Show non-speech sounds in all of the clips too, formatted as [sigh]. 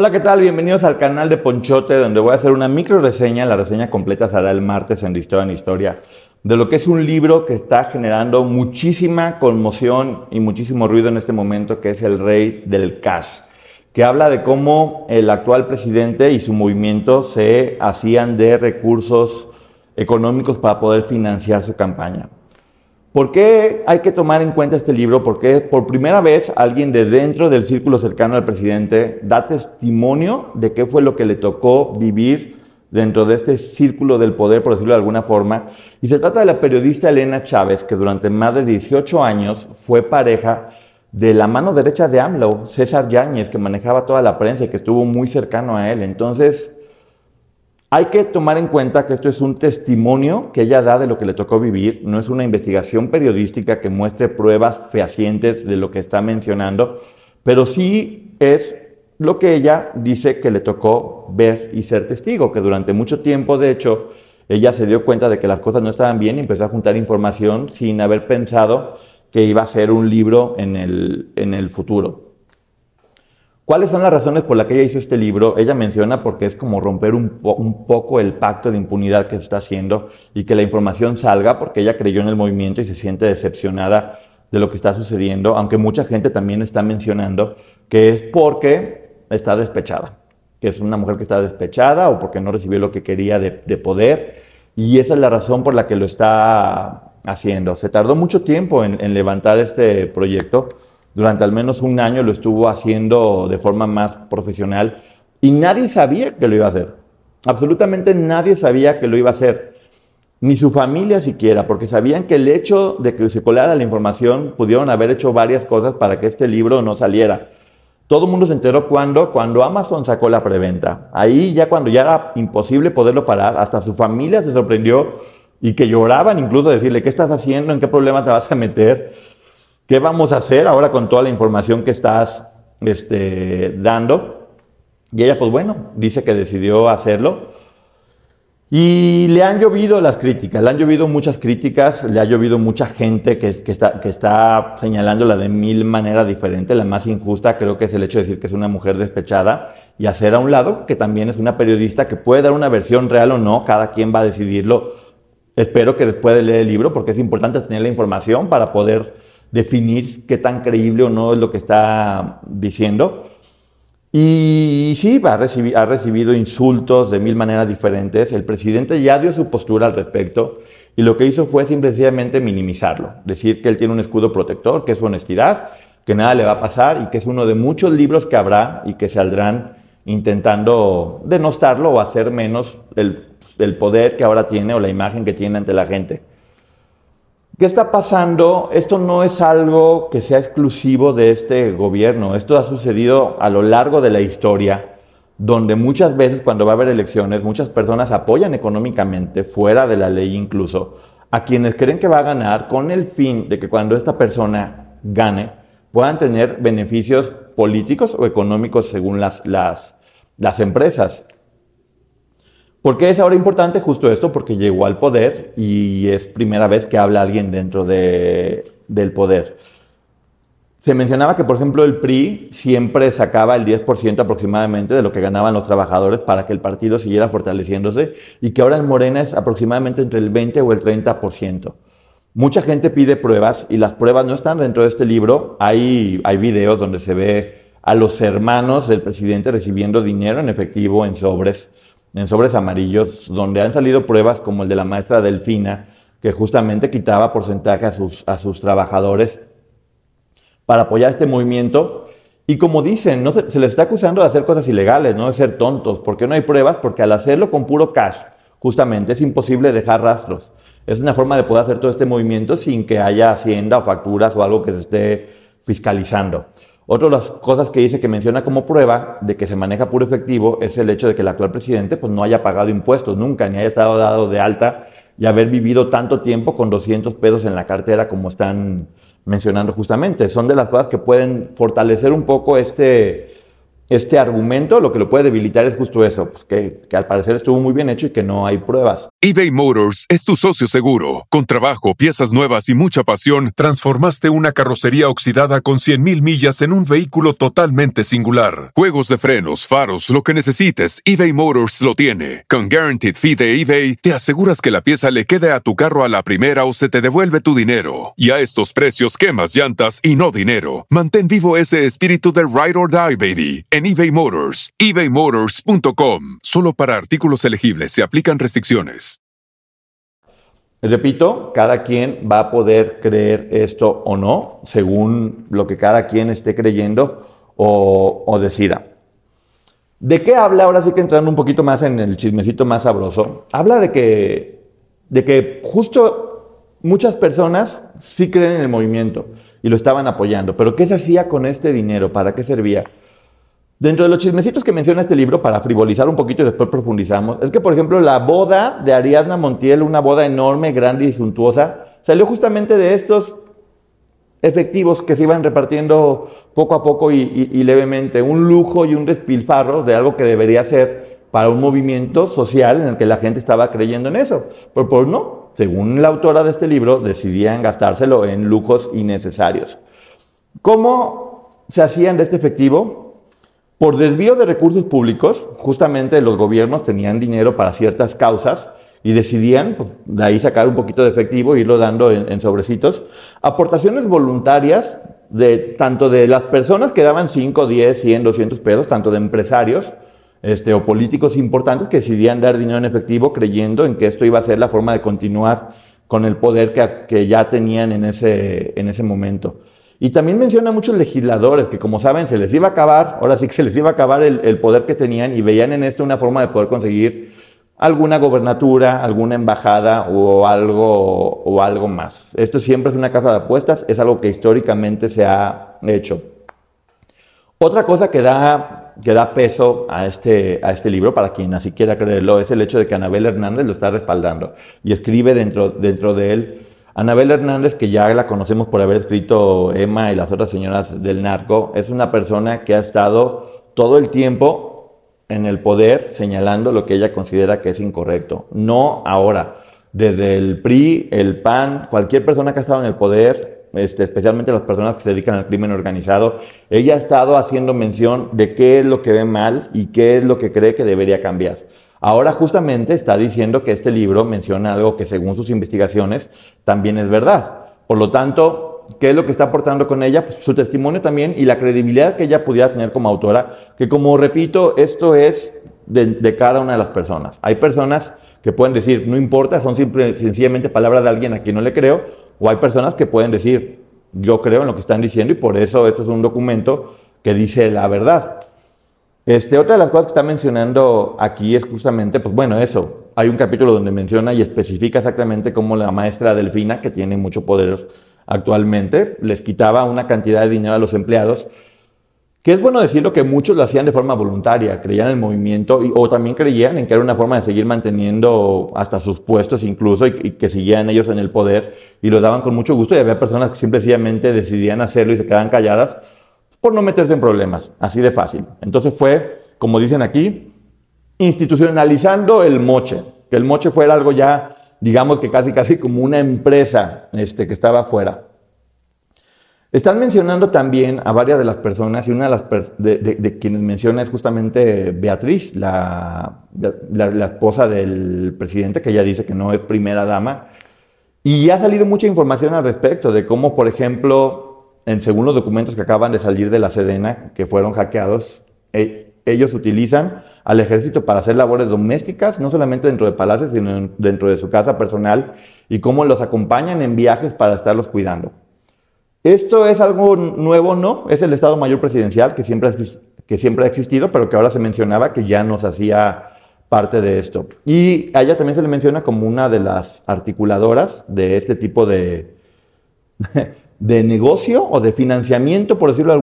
Hola, ¿qué tal? Bienvenidos al canal de Ponchote, donde voy a hacer una micro reseña. La reseña completa será el martes en Historia en Historia, de lo que es un libro que está generando muchísima conmoción y muchísimo ruido en este momento, que es El Rey del Cash, que habla de cómo el actual presidente y su movimiento se hacían de recursos económicos para poder financiar su campaña. ¿Por qué hay que tomar en cuenta este libro? Porque por primera vez alguien de dentro del círculo cercano al presidente da testimonio de qué fue lo que le tocó vivir dentro de este círculo del poder, por decirlo de alguna forma. Y se trata de la periodista Elena Chávez, que durante más de 18 años fue pareja de la mano derecha de AMLO, César Yáñez, que manejaba toda la prensa y que estuvo muy cercano a él. Entonces, hay que tomar en cuenta que esto es un testimonio que ella da de lo que le tocó vivir, no es una investigación periodística que muestre pruebas fehacientes de lo que está mencionando, pero sí es lo que ella dice que le tocó ver y ser testigo, que durante mucho tiempo, de hecho, ella se dio cuenta de que las cosas no estaban bien y empezó a juntar información sin haber pensado que iba a ser un libro en el, futuro. ¿Cuáles son las razones por las que ella hizo este libro? Ella menciona porque es como romper un, poco el pacto de impunidad que se está haciendo y que la información salga porque ella creyó en el movimiento y se siente decepcionada de lo que está sucediendo, aunque mucha gente también está mencionando que es porque está despechada, que es una mujer que está despechada o porque no recibió lo que quería de, poder y esa es la razón por la que lo está haciendo. Se tardó mucho tiempo en levantar este proyecto durante al menos un año lo estuvo haciendo de forma más profesional y nadie sabía que lo iba a hacer. Absolutamente nadie sabía que lo iba a hacer, ni su familia siquiera, porque sabían que el hecho de que se colara la información pudieron haber hecho varias cosas para que este libro no saliera. Todo el mundo se enteró cuando, cuando Amazon sacó la preventa. Ahí ya cuando ya era imposible poderlo parar, hasta su familia se sorprendió y que lloraban incluso decirle, ¿qué estás haciendo? ¿En qué problema te vas a meter? ¿Qué vamos a hacer ahora con toda la información que estás este, dando? Y ella, pues bueno, dice que decidió hacerlo. Y le han llovido las críticas, le han llovido muchas críticas, le ha llovido mucha gente que, está, que está señalándola de mil maneras diferentes. La más injusta creo que es el hecho de decir que es una mujer despechada y hacer a un lado que también es una periodista que puede dar una versión real o no, cada quien va a decidirlo. Espero que después de leer el libro, porque es importante tener la información para poder definir qué tan creíble o no es lo que está diciendo. Y sí, ha recibido, insultos de mil maneras diferentes. El presidente ya dio su postura al respecto y lo que hizo fue simplemente minimizarlo, decir que él tiene un escudo protector, que es su honestidad, que nada le va a pasar y que es uno de muchos libros que habrá y que saldrán intentando denostarlo o hacer menos el, el poder que ahora tiene o la imagen que tiene ante la gente. ¿Qué está pasando? Esto no es algo que sea exclusivo de este gobierno. Esto ha sucedido a lo largo de la historia, donde muchas veces cuando va a haber elecciones, muchas personas apoyan económicamente, fuera de la ley incluso, a quienes creen que va a ganar con el fin de que cuando esta persona gane, puedan tener beneficios políticos o económicos según las, las, las empresas. ¿Por qué es ahora importante justo esto? Porque llegó al poder y es primera vez que habla alguien dentro del poder. Se mencionaba que, por ejemplo, el PRI siempre sacaba el 10% aproximadamente de lo que ganaban los trabajadores para que el partido siguiera fortaleciéndose y que ahora en Morena es aproximadamente entre el 20 o el 30%. Mucha gente pide pruebas y las pruebas no están dentro de este libro. Hay, hay videos donde se ve a los hermanos del presidente recibiendo dinero en efectivo en sobres, en sobres amarillos, donde han salido pruebas como el de la maestra Delfina, que justamente quitaba porcentaje a sus, a sus trabajadores para apoyar este movimiento. Y como dicen, no se, se, les está acusando de hacer cosas ilegales, no de ser tontos. ¿Por qué no hay pruebas? Porque al hacerlo con puro cash, justamente es imposible dejar rastros es una forma de poder hacer todo este movimiento sin que haya hacienda o facturas o algo que se esté fiscalizando. Otra de las cosas que dice que menciona como prueba de que se maneja puro efectivo es el hecho de que el actual presidente pues, no haya pagado impuestos nunca, ni haya estado dado de alta y haber vivido tanto tiempo con 200 pesos en la cartera como están mencionando justamente. Son de las cosas que pueden fortalecer un poco este, este argumento lo que lo puede debilitar es justo eso, pues, que, que, al parecer estuvo muy bien hecho y que no hay pruebas. eBay Motors es tu socio seguro. Con trabajo, piezas nuevas y mucha pasión, transformaste una carrocería oxidada con 100.000 millas en un vehículo totalmente singular. Juegos de frenos, faros, lo que necesites, eBay Motors lo tiene. Con Guaranteed Fee de eBay, te aseguras que la pieza le quede a tu carro a la primera o se te devuelve tu dinero. Y a estos precios, quemas llantas y no dinero. Mantén vivo ese espíritu de Ride or Die, baby en eBay Motors, ebaymotors.com. Solo para artículos elegibles se aplican restricciones. Repito, cada quien va a poder creer esto o no, según lo que cada quien esté creyendo o, o decida. ¿De qué habla? Ahora sí que entrando un poquito más en el chismecito más sabroso. Habla de que, de que justo muchas personas sí creen en el movimiento y lo estaban apoyando. Pero ¿qué se hacía con este dinero? ¿Para qué servía? Dentro de los chismecitos que menciona este libro, para frivolizar un poquito y después profundizamos, es que, por ejemplo, la boda de Ariadna Montiel, una boda enorme, grande y suntuosa, salió justamente de estos efectivos que se iban repartiendo poco a poco y, y, levemente. Un lujo y un despilfarro de algo que debería ser para un movimiento social en el que la gente estaba creyendo en eso. Pero por no, según la autora de este libro, decidían gastárselo en lujos innecesarios. ¿Cómo se hacían de este efectivo? Por desvío de recursos públicos, justamente los gobiernos tenían dinero para ciertas causas y decidían pues, de ahí sacar un poquito de efectivo e irlo dando en, en, sobrecitos. Aportaciones voluntarias, de, tanto de las personas que daban 5, 10, 100, 200 pesos, tanto de empresarios este, o políticos importantes que decidían dar dinero en efectivo creyendo en que esto iba a ser la forma de continuar con el poder que, que ya tenían en ese, en ese momento. Y también menciona a muchos legisladores que, como saben, se les iba a acabar, ahora sí que se les iba a acabar el, el, poder que tenían y veían en esto una forma de poder conseguir alguna gobernatura, alguna embajada o algo, o algo más. Esto siempre es una casa de apuestas, es algo que históricamente se ha hecho. Otra cosa que da, que da peso a este, a este libro, para quien así quiera creerlo, es el hecho de que Anabel Hernández lo está respaldando y escribe dentro, dentro de él Anabel Hernández, que ya la conocemos por haber escrito Emma y las otras señoras del narco, es una persona que ha estado todo el tiempo en el poder señalando lo que ella considera que es incorrecto. No ahora. Desde el PRI, el PAN, cualquier persona que ha estado en el poder, este, especialmente las personas que se dedican al crimen organizado, ella ha estado haciendo mención de qué es lo que ve mal y qué es lo que cree que debería cambiar. Ahora justamente está diciendo que este libro menciona algo que según sus investigaciones también es verdad. Por lo tanto, ¿qué es lo que está aportando con ella? Pues su testimonio también y la credibilidad que ella pudiera tener como autora, que como repito, esto es de, cada una de las personas. Hay personas que pueden decir, no importa, son simple, sencillamente palabras de alguien a quien no le creo, o hay personas que pueden decir, yo creo en lo que están diciendo y por eso esto es un documento que dice la verdad. Este, otra de las cosas que está mencionando aquí es justamente, pues bueno, eso. Hay un capítulo donde menciona y especifica exactamente cómo la maestra Delfina, que tiene mucho poder actualmente, les quitaba una cantidad de dinero a los empleados, que es bueno decirlo que muchos lo hacían de forma voluntaria, creían en el movimiento y, o también creían en que era una forma de seguir manteniendo hasta sus puestos incluso y, y que siguieran ellos en el poder y lo daban con mucho gusto y había personas que simplemente decidían hacerlo y se quedaban calladas por no meterse en problemas, así de fácil. Entonces fue, como dicen aquí, institucionalizando el moche, que el moche fuera algo ya, digamos que casi casi como una empresa este, que estaba afuera. Están mencionando también a varias de las personas y una de las de, de, de quienes menciona es justamente Beatriz, la, la, la, esposa del presidente, que ella dice que no es primera dama. Y ha salido mucha información al respecto de cómo, por ejemplo, en según los documentos que acaban de salir de la Sedena, que fueron hackeados, e, ellos utilizan al ejército para hacer labores domésticas, no solamente dentro de palacios, sino dentro de su casa personal, y cómo los acompañan en viajes para estarlos cuidando. Esto es algo nuevo, no, es el Estado Mayor Presidencial que siempre, que siempre ha existido, pero que ahora se mencionaba que ya nos hacía parte de esto. Y a ella también se le menciona como una de las articuladoras de este tipo de, [laughs] de negocio o de financiamiento, por decirlo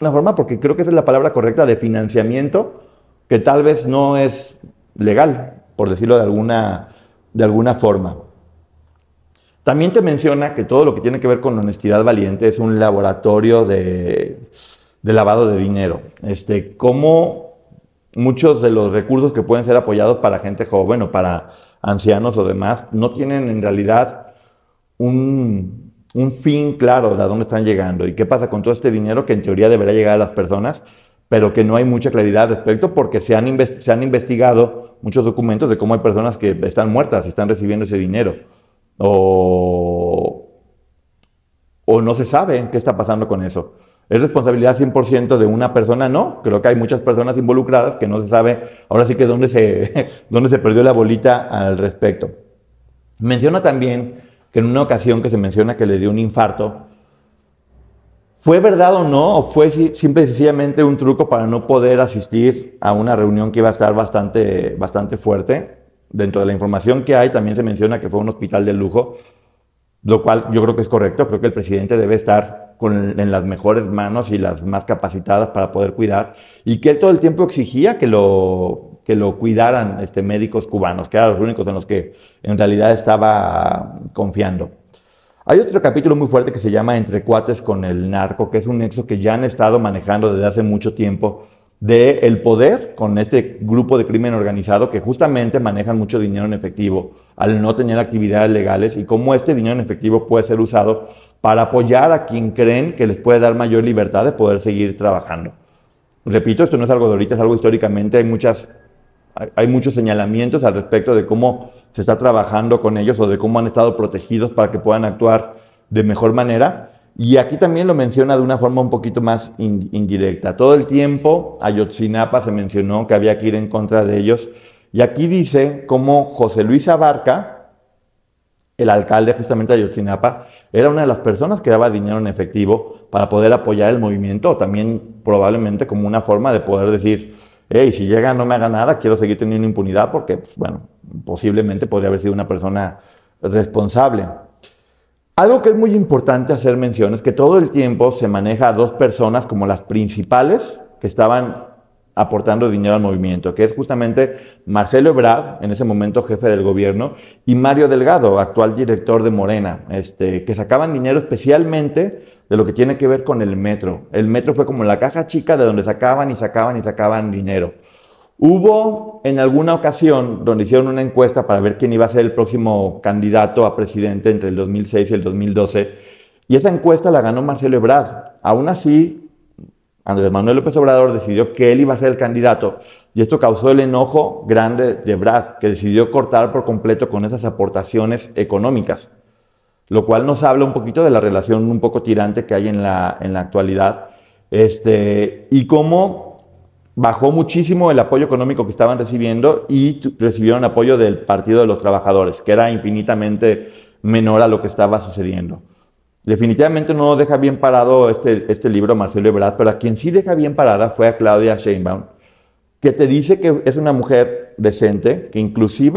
Una forma, porque creo que esa es la palabra correcta, de financiamiento, que tal vez no es legal, por decirlo de alguna, de alguna forma. También te menciona que todo lo que tiene que ver con honestidad valiente es un laboratorio de, de lavado de dinero. Este, cómo muchos de los recursos que pueden ser apoyados para gente joven o para ancianos o demás no tienen en realidad un, un fin claro de dónde están llegando y qué pasa con todo este dinero que en teoría debería llegar a las personas, pero que no hay mucha claridad al respecto porque se han, se han investigado muchos documentos de cómo hay personas que están muertas y están recibiendo ese dinero. O, o no se sabe qué está pasando con eso. ¿Es responsabilidad 100% de una persona? No, creo que hay muchas personas involucradas que no se sabe ahora sí que dónde se, [laughs] dónde se perdió la bolita al respecto. Menciona también que en una ocasión que se menciona que le dio un infarto, ¿fue verdad o no? ¿O fue simple y sencillamente un truco para no poder asistir a una reunión que iba a estar bastante, bastante fuerte? Dentro de la información que hay también se menciona que fue un hospital de lujo, lo cual yo creo que es correcto, creo que el presidente debe estar en las mejores manos y las más capacitadas para poder cuidar, y que él todo el tiempo exigía que lo, que lo cuidaran este, médicos cubanos, que eran los únicos en los que en realidad estaba confiando. Hay otro capítulo muy fuerte que se llama Entre cuates con el narco, que es un nexo que ya han estado manejando desde hace mucho tiempo de el poder con este grupo de crimen organizado que justamente manejan mucho dinero en efectivo al no tener actividades legales y cómo este dinero en efectivo puede ser usado para apoyar a quien creen que les puede dar mayor libertad de poder seguir trabajando. Repito, esto no es algo de ahorita, es algo históricamente, hay muchas hay muchos señalamientos al respecto de cómo se está trabajando con ellos o de cómo han estado protegidos para que puedan actuar de mejor manera. Y aquí también lo menciona de una forma un poquito más indirecta. Todo el tiempo Ayotzinapa se mencionó que había que ir en contra de ellos. Y aquí dice cómo José Luis Abarca, el alcalde justamente de Ayotzinapa, era una de las personas que daba dinero en efectivo para poder apoyar el movimiento, también probablemente como una forma de poder decir, hey, si llega no me haga nada, quiero seguir teniendo impunidad porque, pues, bueno, posiblemente podría haber sido una persona responsable. Algo que es muy importante hacer mención es que todo el tiempo se maneja a dos personas como las principales que estaban aportando dinero al movimiento, que es justamente Marcelo Ebrard, en ese momento jefe del gobierno, y Mario Delgado, actual director de Morena, este, que sacaban dinero especialmente de lo que tiene que ver con el metro. El metro fue como la caja chica de donde sacaban y sacaban y sacaban dinero. Hubo en alguna ocasión donde hicieron una encuesta para ver quién iba a ser el próximo candidato a presidente entre el 2006 y el 2012, y esa encuesta la ganó Marcelo Ebrard. Aún así, Andrés Manuel López Obrador decidió que él iba a ser el candidato y esto causó el enojo grande de Brad, que decidió cortar por completo con esas aportaciones económicas, lo cual nos habla un poquito de la relación un poco tirante que hay en la, en la actualidad este, y cómo bajó muchísimo el apoyo económico que estaban recibiendo y recibieron apoyo del Partido de los Trabajadores, que era infinitamente menor a lo que estaba sucediendo. Definitivamente no deja bien parado este, este libro Marcelo Ebrard, pero a quien sí deja bien parada fue a Claudia Sheinbaum, que te dice que es una mujer decente, que inclusive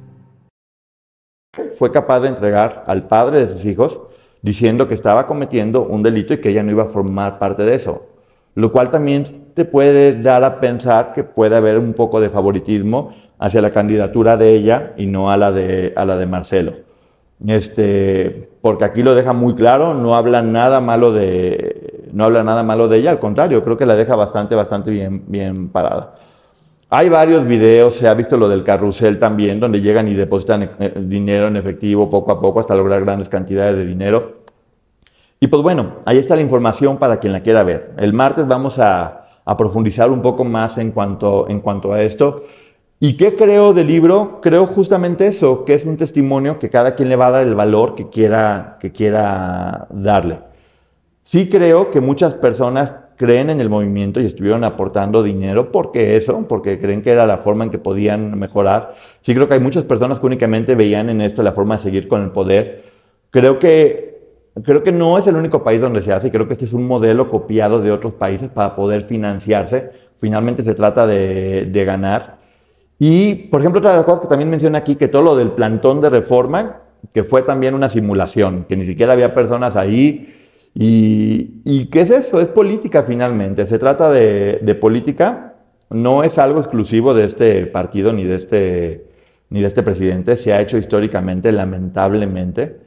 fue capaz de entregar al padre de sus hijos diciendo que estaba cometiendo un delito y que ella no iba a formar parte de eso. Lo cual también te puede dar a pensar que puede haber un poco de favoritismo hacia la candidatura de ella y no a la de, a la de Marcelo. Este, porque aquí lo deja muy claro, no habla nada malo de, no habla nada malo de ella, al contrario, creo que la deja bastante, bastante bien, bien parada. Hay varios videos, se ha visto lo del carrusel también, donde llegan y depositan eh, dinero en efectivo poco a poco hasta lograr grandes cantidades de dinero. Y pues bueno, ahí está la información para quien la quiera ver. El martes vamos a, profundizar un poco más en cuanto, en cuanto a esto. ¿Y qué creo del libro? Creo justamente eso, que es un testimonio que cada quien le va a dar el valor que quiera, que quiera darle. Sí creo que muchas personas creen en el movimiento y estuvieron aportando dinero porque eso, porque creen que era la forma en que podían mejorar. Sí creo que hay muchas personas que únicamente veían en esto la forma de seguir con el poder. Creo que, creo que no es el único país donde se hace y creo que este es un modelo copiado de otros países para poder financiarse. Finalmente se trata de, de ganar. Y, por ejemplo, otra de las cosas que también menciona aquí, que todo lo del plantón de reforma, que fue también una simulación, que ni siquiera había personas ahí, ¿Y, qué es eso? Es política finalmente. Se trata de, política, no es algo exclusivo de este partido ni de este, ni de este presidente. Se ha hecho históricamente, lamentablemente.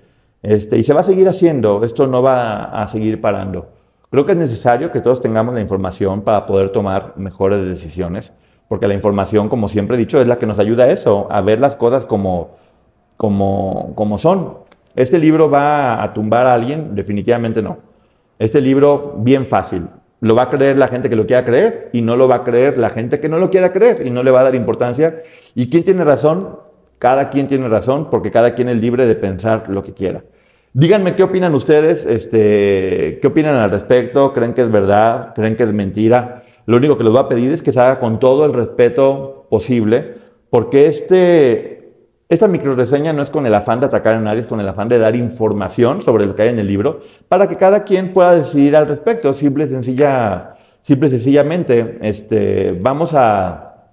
Este, y se va a seguir haciendo. Esto no va a seguir parando. Creo que es necesario que todos tengamos la información para poder tomar mejores decisiones, porque la información, como siempre he dicho, es la que nos ayuda a eso, a ver las cosas como, como, como son. ¿Este libro va a tumbar a alguien? Definitivamente no. Este libro, bien fácil. Lo va a creer la gente que lo quiera creer y no lo va a creer la gente que no lo quiera creer y no le va a dar importancia. ¿Y quién tiene razón? Cada quien tiene razón porque cada quien es libre de pensar lo que quiera. Díganme qué opinan ustedes, este, qué opinan al respecto, creen que es verdad, creen que es mentira. Lo único que les voy a pedir es que se haga con todo el respeto posible, porque este, esta microreseña no es con el afán de atacar a nadie, es con el afán de dar información sobre lo que hay en el libro para que cada quien pueda decidir al respecto, simple sencilla, simple sencillamente. Este, vamos a,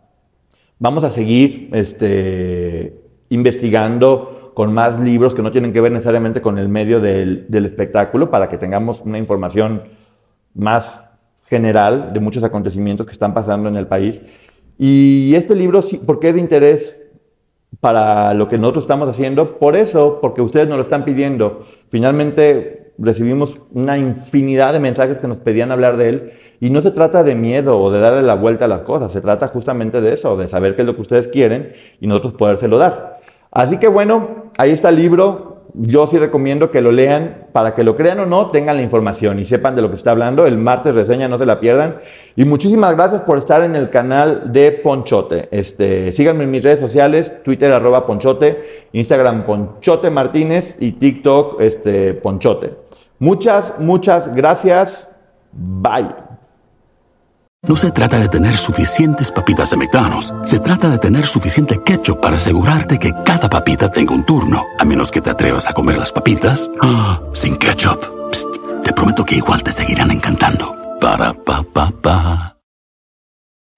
vamos a seguir este, investigando con más libros que no tienen que ver necesariamente con el medio del, del espectáculo para que tengamos una información más general de muchos acontecimientos que están pasando en el país. Y este libro, ¿por qué es de interés para lo que nosotros estamos haciendo, por eso, porque ustedes nos lo están pidiendo. Finalmente recibimos una infinidad de mensajes que nos pedían hablar de él y no se trata de miedo o de darle la vuelta a las cosas, se trata justamente de eso, de saber qué es lo que ustedes quieren y nosotros podérselo dar. Así que bueno, ahí está el libro, yo sí recomiendo que lo lean para que lo crean o no, tengan la información y sepan de lo que está hablando. El martes reseña, no se la pierdan. Y muchísimas gracias por estar en el canal de Ponchote. Este, síganme en mis redes sociales, Twitter arroba Ponchote, Instagram Ponchote Martínez y TikTok este, Ponchote. Muchas, muchas gracias. Bye. No se trata de tener suficientes papitas de McDonald's. Se trata de tener suficiente ketchup para asegurarte que cada papita tenga un turno. A menos que te atrevas a comer las papitas ah, sin ketchup. te prometo que igual te seguirán encantando. Para pa pa pa.